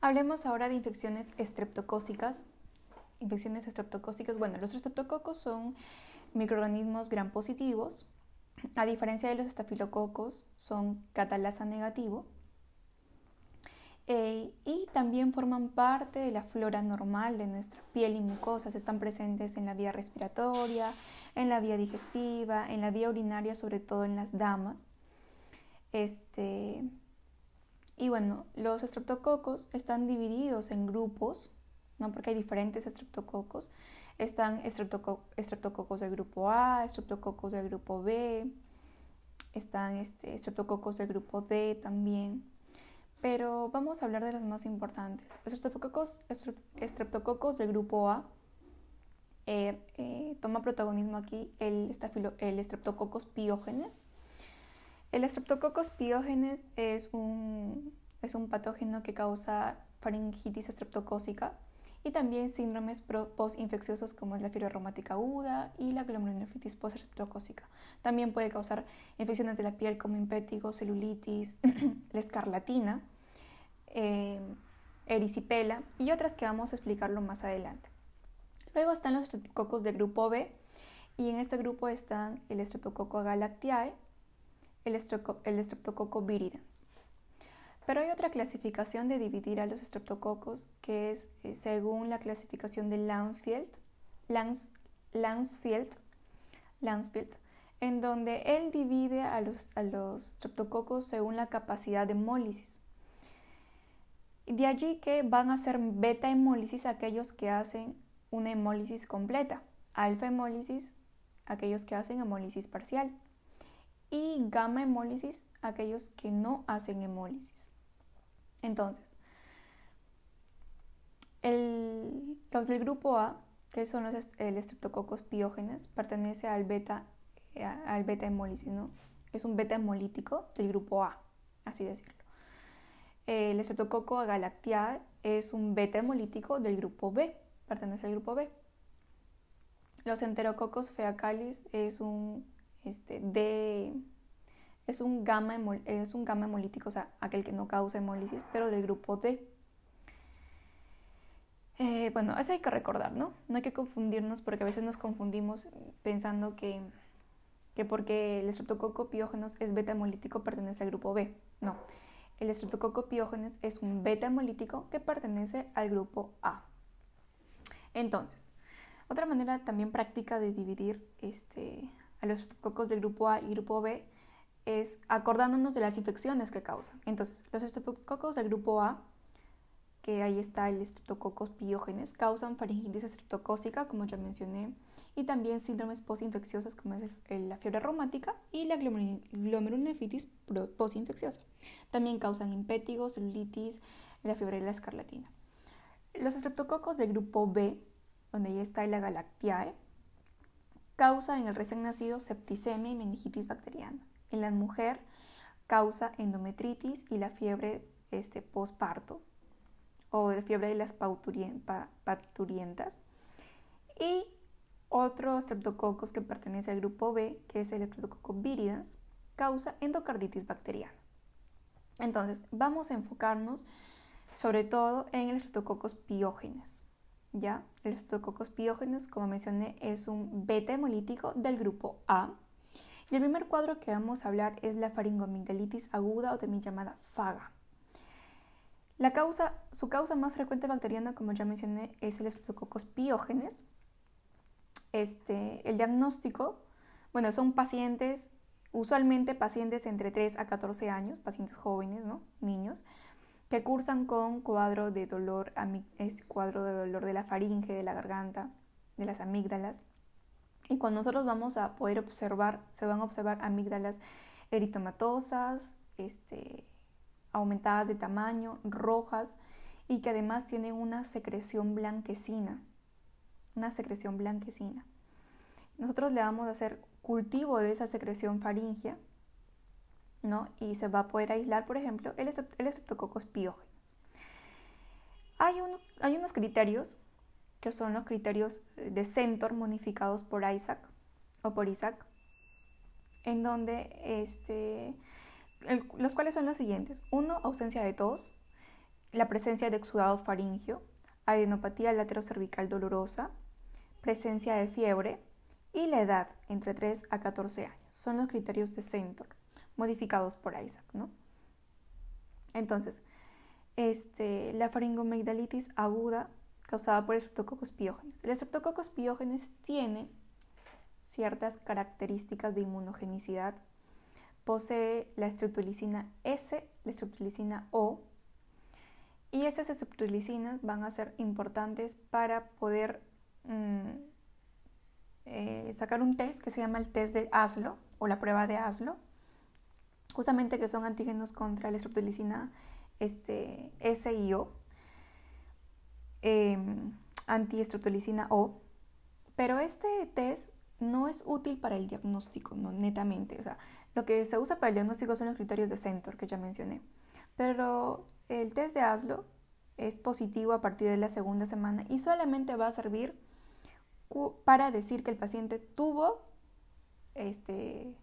Hablemos ahora de infecciones estreptocócicas. Infecciones estreptocócicas, bueno, los estreptococos son microorganismos gram positivos. A diferencia de los estafilococos, son catalasa negativo. Eh, y también forman parte de la flora normal de nuestra piel y mucosas. Están presentes en la vía respiratoria, en la vía digestiva, en la vía urinaria, sobre todo en las damas. Este, y bueno, los estreptococos están divididos en grupos, ¿no? porque hay diferentes estreptococos. Están estreptococos del grupo A, estreptococos del grupo B, están este, estreptococos del grupo D también. Pero vamos a hablar de los más importantes. Los estreptococos, estreptococos del grupo A eh, eh, toma protagonismo aquí el, el estreptococos piógenes el Streptococcus piógenes es un, es un patógeno que causa faringitis estreptocócica y también síndromes postinfecciosos como la fiebre reumática aguda y la glomerulonefritis postestreptocócica. También puede causar infecciones de la piel como impétigo, celulitis, la escarlatina, eh, erisipela y otras que vamos a explicarlo más adelante. Luego están los estreptococos del grupo B y en este grupo están el Streptococcus galactiae, el, el Streptococcus viridans. Pero hay otra clasificación de dividir a los estreptococos que es eh, según la clasificación de Lans, Lansfield, Lansfield, en donde él divide a los, a los estreptococos según la capacidad de hemólisis. De allí que van a ser beta hemólisis aquellos que hacen una hemólisis completa, alfa hemólisis aquellos que hacen hemólisis parcial y gamma hemólisis aquellos que no hacen hemólisis. Entonces, los del grupo A, que son los el estreptococos piógenes, pertenece al beta, eh, al beta hemólisis, ¿no? Es un beta hemolítico del grupo A, así decirlo. El estreptococo galactiae es un beta hemolítico del grupo B, pertenece al grupo B. Los enterococos feacalis es un este, es un, gamma es un gamma hemolítico, o sea, aquel que no causa hemólisis, pero del grupo D. Eh, bueno, eso hay que recordar, ¿no? No hay que confundirnos porque a veces nos confundimos pensando que, que porque el estreptococo piógenes es beta hemolítico pertenece al grupo B. No, el estreptococo piógenes es un beta hemolítico que pertenece al grupo A. Entonces, otra manera también práctica de dividir este, a los estreptococos del grupo A y grupo B es acordándonos de las infecciones que causan. Entonces, los estreptococos del grupo A, que ahí está el estreptococos piógenes, causan faringitis estreptocócica, como ya mencioné, y también síndromes postinfecciosos como es la fiebre reumática y la glomerulonefritis postinfecciosa. También causan impétigo, celulitis, la fiebre de la escarlatina. Los estreptococos del grupo B, donde ahí está la galactiae, causa en el recién nacido septicemia y meningitis bacteriana. En la mujer causa endometritis y la fiebre este, postparto o la fiebre de las parturientas. Y otro streptococos que pertenece al grupo B, que es el Streptococcus viridans, causa endocarditis bacteriana. Entonces, vamos a enfocarnos sobre todo en el Streptococcus piógenes. ¿Ya? El Streptococcus piógenes, como mencioné, es un beta hemolítico del grupo A. Y el primer cuadro que vamos a hablar es la faringomigdalitis aguda o también llamada FAGA. La causa, su causa más frecuente bacteriana, como ya mencioné, es el Streptococcus piógenes. Este, el diagnóstico, bueno, son pacientes, usualmente pacientes entre 3 a 14 años, pacientes jóvenes, ¿no? Niños, que cursan con cuadro de dolor, es cuadro de dolor de la faringe, de la garganta, de las amígdalas. Y cuando nosotros vamos a poder observar, se van a observar amígdalas eritomatosas, este, aumentadas de tamaño, rojas y que además tienen una secreción blanquecina, una secreción blanquecina. Nosotros le vamos a hacer cultivo de esa secreción faringea y se va a poder aislar, por ejemplo, el, estreptococos piógenes. Hay, hay unos criterios que son los criterios de Centor modificados por Isaac o por Isaac, en donde este, los cuales son los siguientes. Uno, ausencia de tos, la presencia de exudado faringio, adenopatía laterocervical dolorosa, presencia de fiebre y la edad entre 3 a 14 años. Son los criterios de Centor, modificados por Isaac, ¿no? Entonces, este, la faringomigdalitis aguda causada por el Streptococcus pyogenes. El Streptococcus pyogenes tiene ciertas características de inmunogenicidad. Posee la streptolicina S, la streptolicina O, y esas streptolicinas van a ser importantes para poder mm, eh, sacar un test que se llama el test de ASLO o la prueba de ASLO, justamente que son antígenos contra la streptolicina este, S y O, eh, O, pero este test no es útil para el diagnóstico, no netamente. O sea, lo que se usa para el diagnóstico son los criterios de Centor que ya mencioné. Pero el test de ASLO es positivo a partir de la segunda semana y solamente va a servir para decir que el paciente tuvo este,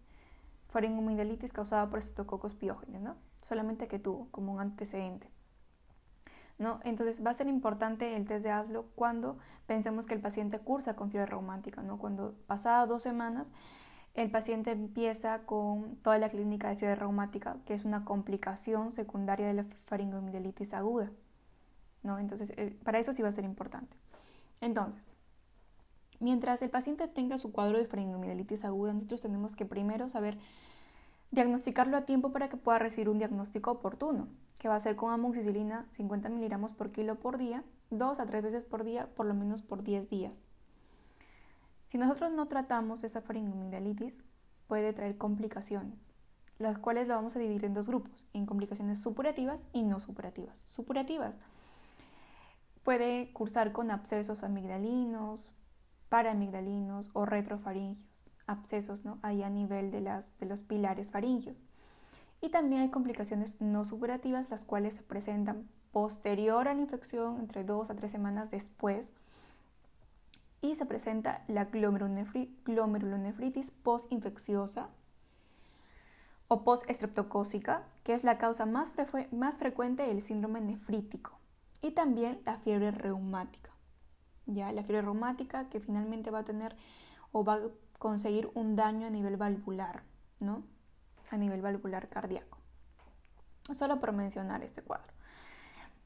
faringomidalitis causada por estreptococos piógenes, ¿no? Solamente que tuvo como un antecedente. ¿No? Entonces va a ser importante el test de ASLO cuando pensemos que el paciente cursa con fiebre reumática, ¿no? Cuando pasadas dos semanas el paciente empieza con toda la clínica de fiebre reumática, que es una complicación secundaria de la faringomidalitis aguda, ¿no? Entonces eh, para eso sí va a ser importante. Entonces, mientras el paciente tenga su cuadro de faringomidalitis aguda, nosotros tenemos que primero saber diagnosticarlo a tiempo para que pueda recibir un diagnóstico oportuno, que va a ser con amoxicilina 50 miligramos por kilo por día, dos a tres veces por día, por lo menos por 10 días. Si nosotros no tratamos esa faringomidalitis, puede traer complicaciones, las cuales lo vamos a dividir en dos grupos, en complicaciones supurativas y no supurativas. Supurativas puede cursar con abscesos amigdalinos, paramigdalinos o retrofaringios abscesos ¿no? ahí a nivel de, los pilares faringios. Y también hay complicaciones no superativas, las cuales se presentan posterior a la infección, entre dos a tres semanas después, y se presenta la glomerulonefritis postinfecciosa o postestreptocócica, que es la causa más frecuente del síndrome nefrítico, y también la fiebre reumática. Ya la fiebre reumática que finalmente va a tener o va a conseguir un daño a nivel valvular, ¿no? A nivel valvular cardíaco. Solo por mencionar este cuadro.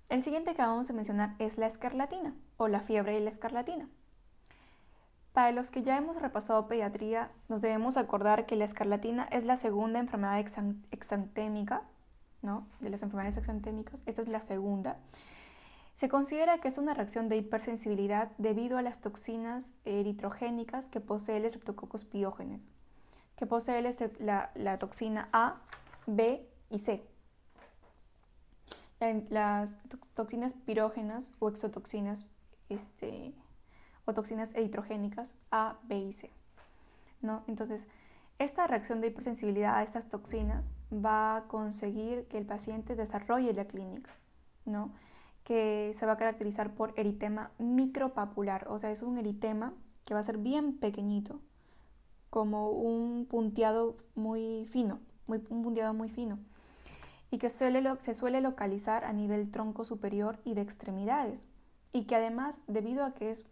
El siguiente que vamos a mencionar es la escarlatina o la fiebre y la escarlatina. Para los que ya hemos repasado pediatría, nos debemos acordar que la escarlatina es la segunda enfermedad exantémica, ¿no? De las enfermedades exantémicas, esta es la segunda. Se considera que es una reacción de hipersensibilidad debido a las toxinas eritrogénicas que posee el Streptococcus piógenes, que posee la, toxina A, B y C. las toxinas pirógenas o exotoxinas este, o toxinas eritrogénicas A, B y C. ¿no? Entonces, esta reacción de hipersensibilidad a estas toxinas va a conseguir que el paciente desarrolle la clínica. ¿no? Que se va a caracterizar por eritema micropapular, o sea, es un eritema que va a ser bien pequeñito, como un punteado muy fino, muy, un punteado muy fino, y que se suele localizar a nivel tronco superior y de extremidades, y que además, debido a que es,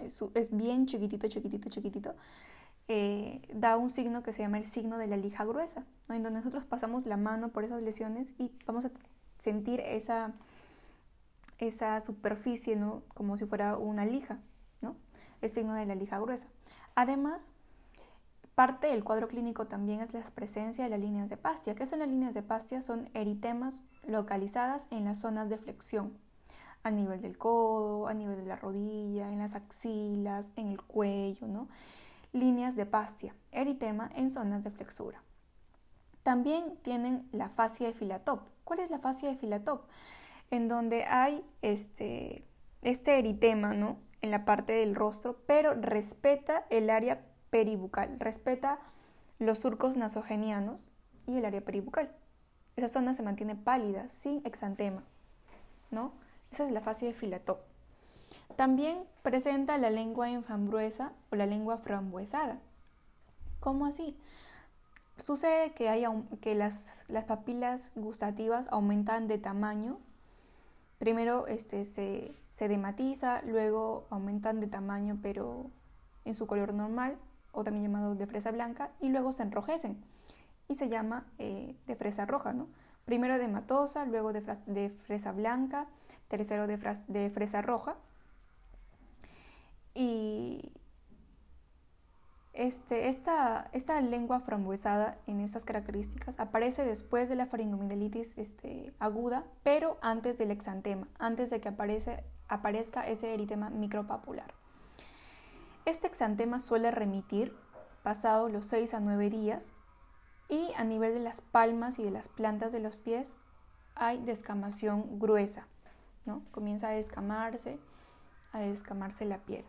es, bien chiquitito, chiquitito, chiquitito, eh, da un signo que se llama el signo de la lija gruesa, en donde nosotros pasamos la mano por esas lesiones y vamos a sentir esa, esa superficie, ¿no? Como si fuera una lija, ¿no? El signo de la lija gruesa. Además, parte del cuadro clínico también es la presencia de las líneas de Pastia. ¿Qué son las líneas de Pastia? Son eritemas localizadas en las zonas de flexión, a nivel del codo, a nivel de la rodilla, en las axilas, en el cuello, ¿no? Líneas de Pastia, eritema en zonas de flexura. También tienen la fascia de filatop. ¿Cuál es la fascia de filatop? En donde hay este, este eritema, ¿no? En la parte del rostro, pero respeta el área peribucal, respeta los surcos nasogenianos y el área peribucal. Esa zona se mantiene pálida, sin exantema, ¿no? Esa es la fascia de filatop. También presenta la lengua infambruesa o la lengua frambuesada. ¿Cómo así? sucede que, hay, que las, las, papilas gustativas aumentan de tamaño. Primero este, se, se dematiza, luego aumentan de tamaño pero en su color normal, o también llamado de fresa blanca, y luego se enrojecen y se llama eh, de fresa roja, ¿no? Primero de matosa, luego de, fresa blanca, tercero de, de fresa roja. Y este, esta, esta, lengua frambuesada en estas características aparece después de la faringomidelitis este, aguda, pero antes del exantema, antes de que aparece, aparezca ese eritema micropapular. Este exantema suele remitir pasado los 6 a 9 días y a nivel de las palmas y de las plantas de los pies hay descamación gruesa, ¿no? Comienza a descamarse, a descamarse la piel.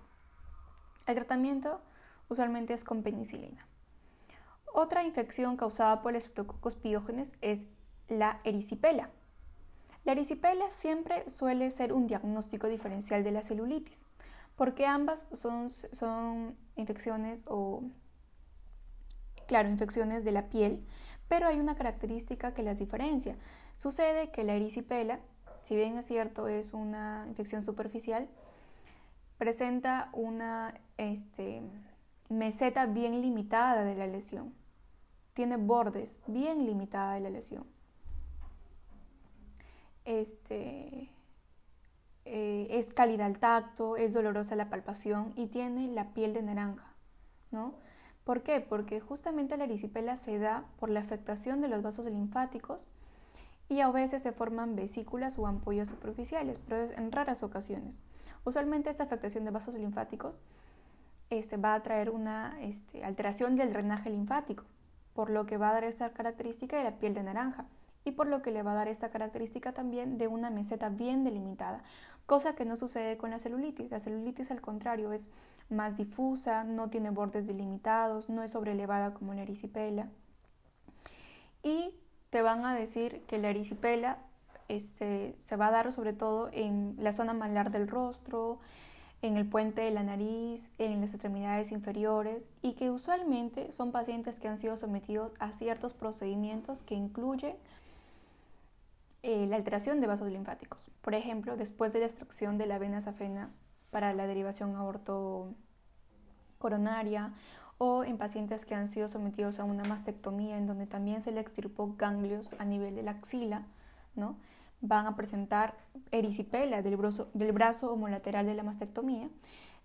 El tratamiento usualmente es con penicilina. Otra infección causada por el Streptococcus pyogenes es la erisipela. La erisipela siempre suele ser un diagnóstico diferencial de la celulitis, porque ambas son, son infecciones o claro, infecciones de la piel, pero hay una característica que las diferencia. Sucede que la erisipela, si bien es cierto es una infección superficial, presenta una este, meseta bien limitada de la lesión. Tiene bordes bien limitada de la lesión. Este, eh, es cálida al tacto, es dolorosa la palpación y tiene la piel de naranja, ¿no? ¿Por qué? Porque justamente la erisipela se da por la afectación de los vasos linfáticos y a veces se forman vesículas o ampollas superficiales, pero es en raras ocasiones. Usualmente esta afectación de vasos linfáticos este, va a traer una este, alteración del drenaje linfático, por lo que va a dar esta característica de la piel de naranja y por lo que le va a dar esta característica también de una meseta bien delimitada, cosa que no sucede con la celulitis. La celulitis al contrario es más difusa, no tiene bordes delimitados, no es sobrelevada como la erisipela. Y te van a decir que la erisipela este, se va a dar sobre todo en la zona malar del rostro, en el puente de la nariz, en las extremidades inferiores y que usualmente son pacientes que han sido sometidos a ciertos procedimientos que incluyen eh, la alteración de vasos linfáticos. Por ejemplo, después de la extracción de la vena safena para la derivación aorto coronaria o en pacientes que han sido sometidos a una mastectomía en donde también se le extirpó ganglios a nivel de la axila, ¿no? Van a presentar erisipela del brazo, del brazo homolateral de la mastectomía,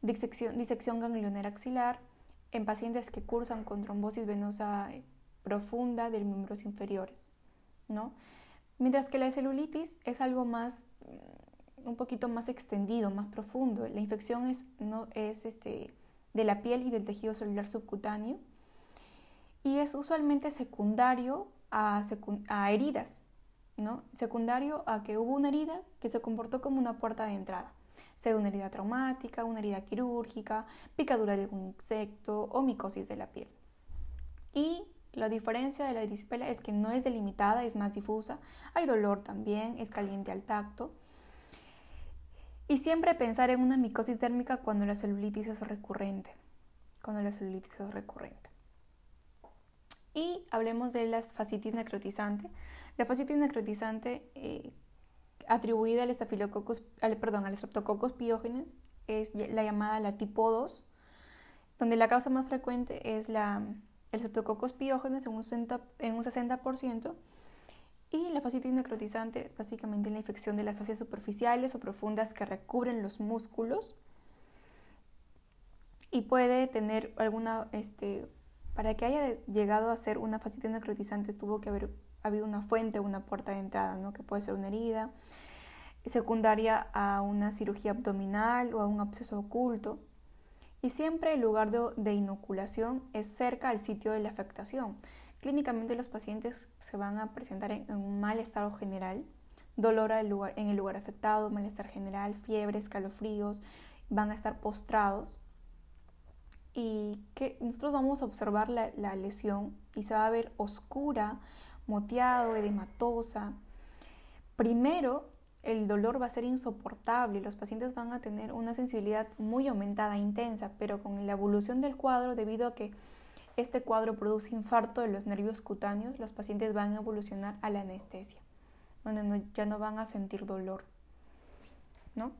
disección, disección ganglionera axilar en pacientes que cursan con trombosis venosa profunda de miembros inferiores, ¿no? Mientras que la celulitis es algo más, mm, un poquito más extendido, más profundo. La infección es, no, es este, de la piel y del tejido celular subcutáneo y es usualmente secundario a heridas, ¿no? Secundario a que hubo una herida que se comportó como una puerta de entrada, sea una herida traumática, una herida quirúrgica, picadura de algún insecto o micosis de la piel. Y la diferencia de la erisipela es que no es delimitada, es más difusa, hay dolor también, es caliente al tacto. Y siempre pensar en una micosis térmica cuando la celulitis es recurrente, cuando la celulitis es recurrente. Y hablemos de la fascitis necrotizante. La fascitis necrotizante eh, atribuida al al, perdón, al Streptococcus piógenes es la llamada la tipo 2, donde la causa más frecuente es la el Streptococcus piógenes en un 60%, en un 60% y la fascitis necrotizante es básicamente la infección de las fascias superficiales o profundas que recubren los músculos y puede tener alguna, este, para que haya llegado a ser una fascitis necrotizante tuvo que haber habido una fuente una puerta de entrada, ¿no? que puede ser una herida secundaria a una cirugía abdominal o a un absceso oculto y siempre el lugar de, inoculación es cerca al sitio de la afectación. Clínicamente los pacientes se van a presentar en, un mal estado general, dolor en el lugar afectado, malestar general, fiebre, escalofríos, van a estar postrados y que nosotros vamos a observar la, la lesión y se va a ver oscura, moteado, edematosa. Primero el dolor va a ser insoportable, los pacientes van a tener una sensibilidad muy aumentada, intensa, pero con la evolución del cuadro, debido a que este cuadro produce infarto de los nervios cutáneos, los pacientes van a evolucionar a la anestesia, donde ya no van a sentir dolor. ¿no?